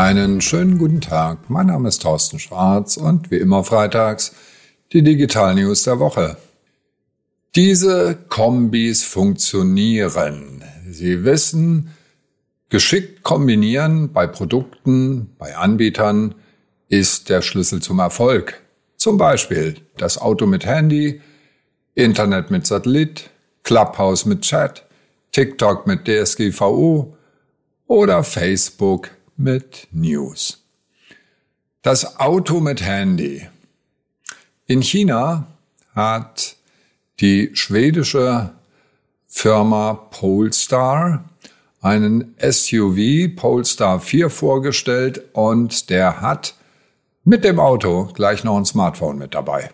Einen schönen guten Tag. Mein Name ist Thorsten Schwarz und wie immer freitags die Digital News der Woche. Diese Kombis funktionieren. Sie wissen, geschickt kombinieren bei Produkten, bei Anbietern ist der Schlüssel zum Erfolg. Zum Beispiel das Auto mit Handy, Internet mit Satellit, Clubhouse mit Chat, TikTok mit DSGVO oder Facebook mit News. Das Auto mit Handy. In China hat die schwedische Firma Polestar einen SUV Polestar 4 vorgestellt und der hat mit dem Auto gleich noch ein Smartphone mit dabei.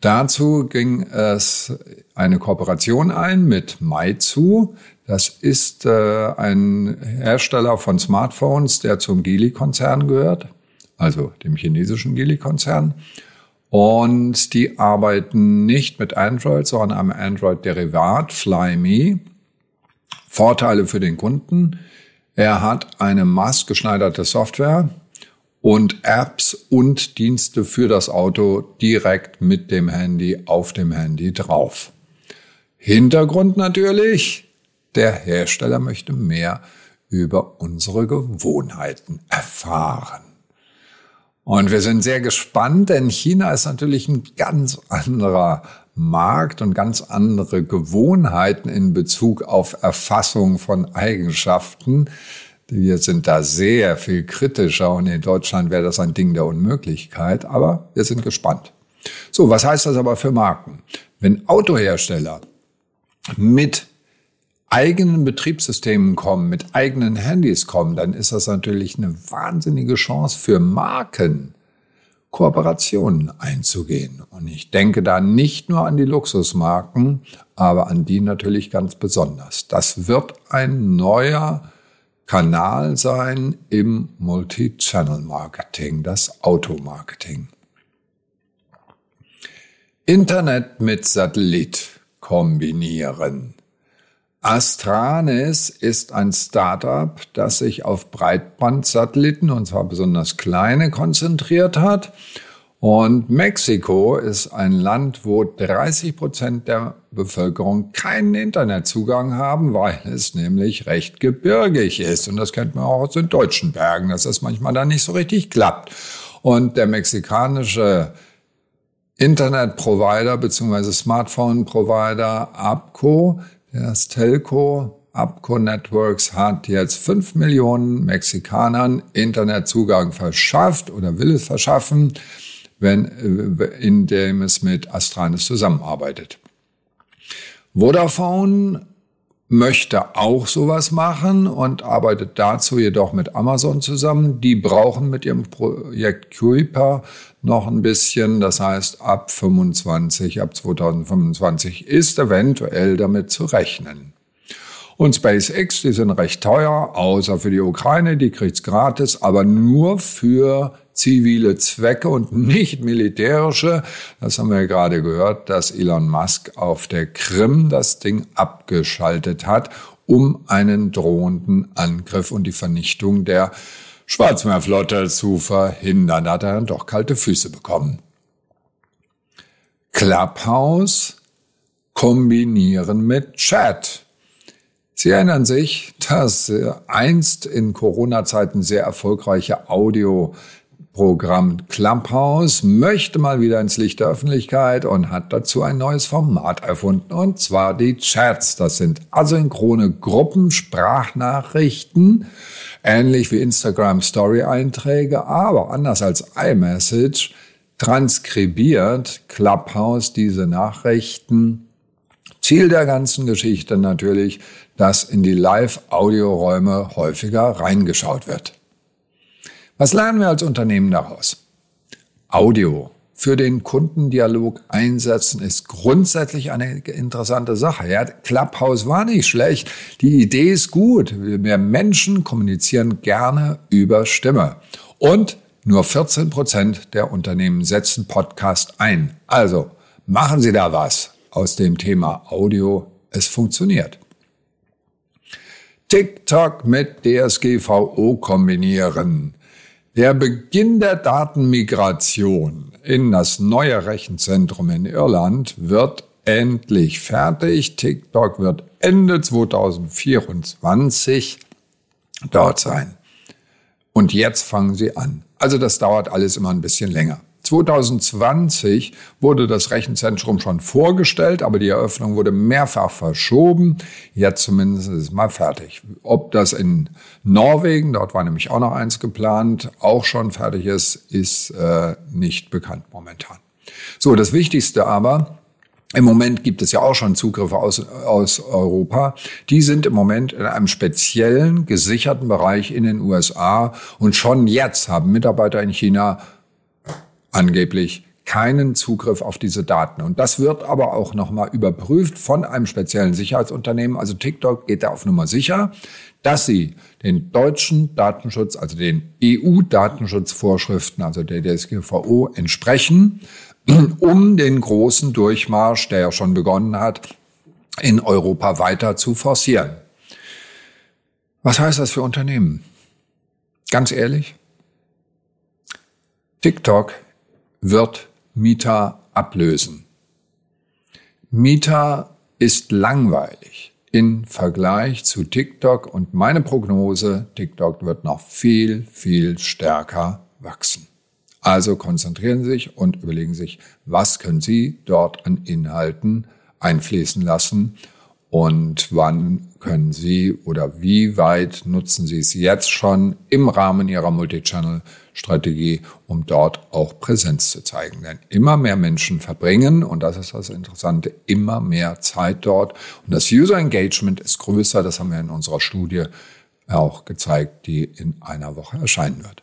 Dazu ging es eine Kooperation ein mit Meizu. Das ist äh, ein Hersteller von Smartphones, der zum Geely-Konzern gehört, also dem chinesischen Geely-Konzern. Und die arbeiten nicht mit Android, sondern am Android-Derivat Flyme. Vorteile für den Kunden. Er hat eine maßgeschneiderte Software, und Apps und Dienste für das Auto direkt mit dem Handy auf dem Handy drauf. Hintergrund natürlich, der Hersteller möchte mehr über unsere Gewohnheiten erfahren. Und wir sind sehr gespannt, denn China ist natürlich ein ganz anderer Markt und ganz andere Gewohnheiten in Bezug auf Erfassung von Eigenschaften wir sind da sehr viel kritischer und in Deutschland wäre das ein Ding der Unmöglichkeit, aber wir sind gespannt. So, was heißt das aber für Marken? Wenn Autohersteller mit eigenen Betriebssystemen kommen, mit eigenen Handys kommen, dann ist das natürlich eine wahnsinnige Chance für Marken, Kooperationen einzugehen. Und ich denke da nicht nur an die Luxusmarken, aber an die natürlich ganz besonders. Das wird ein neuer Kanal sein im Multi-Channel-Marketing, das Automarketing. Internet mit Satellit kombinieren. Astranis ist ein Startup, das sich auf Breitbandsatelliten, und zwar besonders kleine, konzentriert hat und Mexiko ist ein Land, wo 30 Prozent der Bevölkerung keinen Internetzugang haben, weil es nämlich recht gebirgig ist. Und das kennt man auch aus den deutschen Bergen, dass das manchmal da nicht so richtig klappt. Und der mexikanische Internetprovider bzw. Smartphone-Provider Abco, das Telco Abco Networks hat jetzt fünf Millionen Mexikanern Internetzugang verschafft oder will es verschaffen wenn, äh, in dem es mit Astranis zusammenarbeitet. Vodafone möchte auch sowas machen und arbeitet dazu jedoch mit Amazon zusammen. Die brauchen mit ihrem Projekt Kuiper noch ein bisschen. Das heißt, ab 25, ab 2025 ist eventuell damit zu rechnen. Und SpaceX, die sind recht teuer, außer für die Ukraine, die kriegt's gratis, aber nur für zivile Zwecke und nicht militärische. Das haben wir gerade gehört, dass Elon Musk auf der Krim das Ding abgeschaltet hat, um einen drohenden Angriff und die Vernichtung der Schwarzmeerflotte zu verhindern. Da hat er dann doch kalte Füße bekommen. Clubhouse kombinieren mit Chat. Sie erinnern sich, dass äh, einst in Corona-Zeiten sehr erfolgreiche Audio-Programm Clubhouse möchte mal wieder ins Licht der Öffentlichkeit und hat dazu ein neues Format erfunden, und zwar die Chats. Das sind asynchrone Gruppen, Sprachnachrichten, ähnlich wie Instagram Story-Einträge, aber anders als iMessage transkribiert Clubhouse diese Nachrichten Ziel der ganzen Geschichte natürlich, dass in die Live-Audioräume häufiger reingeschaut wird. Was lernen wir als Unternehmen daraus? Audio für den Kundendialog einsetzen ist grundsätzlich eine interessante Sache. Ja, Clubhouse war nicht schlecht. Die Idee ist gut. Wir Menschen kommunizieren gerne über Stimme. Und nur 14 Prozent der Unternehmen setzen Podcast ein. Also machen Sie da was aus dem Thema Audio. Es funktioniert. TikTok mit DSGVO kombinieren. Der Beginn der Datenmigration in das neue Rechenzentrum in Irland wird endlich fertig. TikTok wird Ende 2024 dort sein. Und jetzt fangen sie an. Also das dauert alles immer ein bisschen länger. 2020 wurde das Rechenzentrum schon vorgestellt, aber die Eröffnung wurde mehrfach verschoben. Jetzt zumindest ist es mal fertig. Ob das in Norwegen, dort war nämlich auch noch eins geplant, auch schon fertig ist, ist äh, nicht bekannt momentan. So, das Wichtigste aber, im Moment gibt es ja auch schon Zugriffe aus, aus Europa. Die sind im Moment in einem speziellen gesicherten Bereich in den USA und schon jetzt haben Mitarbeiter in China angeblich keinen Zugriff auf diese Daten. Und das wird aber auch nochmal überprüft von einem speziellen Sicherheitsunternehmen. Also TikTok geht da auf Nummer sicher, dass sie den deutschen Datenschutz, also den EU-Datenschutzvorschriften, also der DSGVO entsprechen, um den großen Durchmarsch, der ja schon begonnen hat, in Europa weiter zu forcieren. Was heißt das für Unternehmen? Ganz ehrlich, TikTok wird Mieter ablösen. Mieter ist langweilig im Vergleich zu TikTok und meine Prognose, TikTok wird noch viel, viel stärker wachsen. Also konzentrieren Sie sich und überlegen sich, was können Sie dort an Inhalten einfließen lassen und wann können Sie oder wie weit nutzen Sie es jetzt schon im Rahmen Ihrer Multichannel-Strategie, um dort auch Präsenz zu zeigen. Denn immer mehr Menschen verbringen, und das ist das Interessante, immer mehr Zeit dort. Und das User Engagement ist größer, das haben wir in unserer Studie auch gezeigt, die in einer Woche erscheinen wird.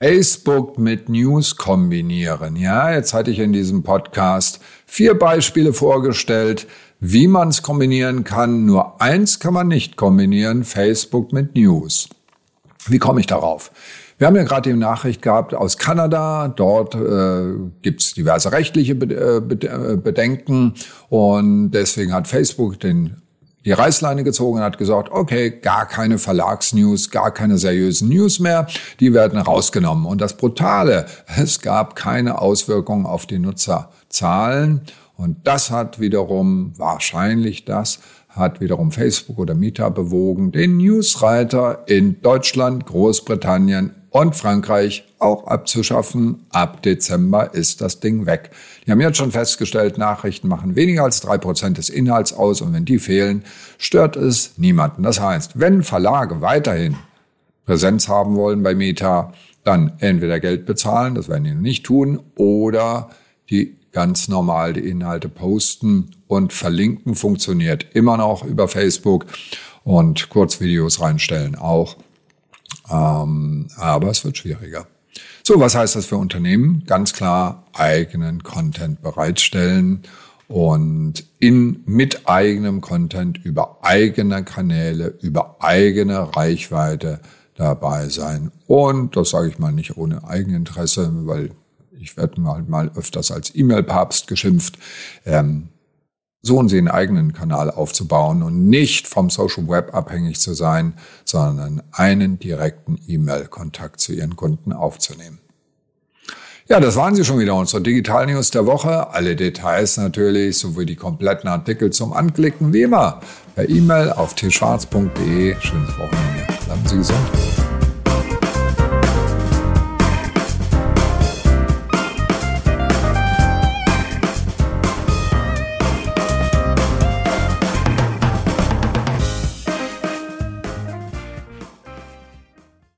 Facebook mit News kombinieren. Ja, jetzt hatte ich in diesem Podcast vier Beispiele vorgestellt, wie man es kombinieren kann. Nur eins kann man nicht kombinieren, Facebook mit News. Wie komme ich darauf? Wir haben ja gerade die Nachricht gehabt aus Kanada. Dort äh, gibt es diverse rechtliche äh, Bedenken und deswegen hat Facebook den die Reißleine gezogen und hat gesagt, okay, gar keine Verlagsnews, gar keine seriösen News mehr, die werden rausgenommen. Und das Brutale, es gab keine Auswirkungen auf die Nutzerzahlen. Und das hat wiederum, wahrscheinlich das, hat wiederum Facebook oder Meta bewogen, den Newsreiter in Deutschland, Großbritannien und Frankreich auch abzuschaffen. Ab Dezember ist das Ding weg. Die haben jetzt schon festgestellt, Nachrichten machen weniger als drei Prozent des Inhalts aus und wenn die fehlen, stört es niemanden. Das heißt, wenn Verlage weiterhin Präsenz haben wollen bei Meta, dann entweder Geld bezahlen, das werden die nicht tun, oder die ganz normal die Inhalte posten und verlinken funktioniert immer noch über Facebook und Kurzvideos reinstellen auch. Ähm, aber es wird schwieriger. So, was heißt das für Unternehmen? Ganz klar eigenen Content bereitstellen und in mit eigenem Content über eigene Kanäle, über eigene Reichweite dabei sein. Und das sage ich mal nicht ohne Eigeninteresse, weil ich werde mal, mal öfters als E-Mail-Papst geschimpft. Ähm, Sie einen eigenen Kanal aufzubauen und nicht vom Social Web abhängig zu sein, sondern einen direkten E-Mail-Kontakt zu Ihren Kunden aufzunehmen. Ja, das waren sie schon wieder, unsere Digital News der Woche. Alle Details natürlich, sowie die kompletten Artikel zum Anklicken, wie immer, per E-Mail auf tschwarz.de. Schönes Wochenende. Bleiben Sie gesund.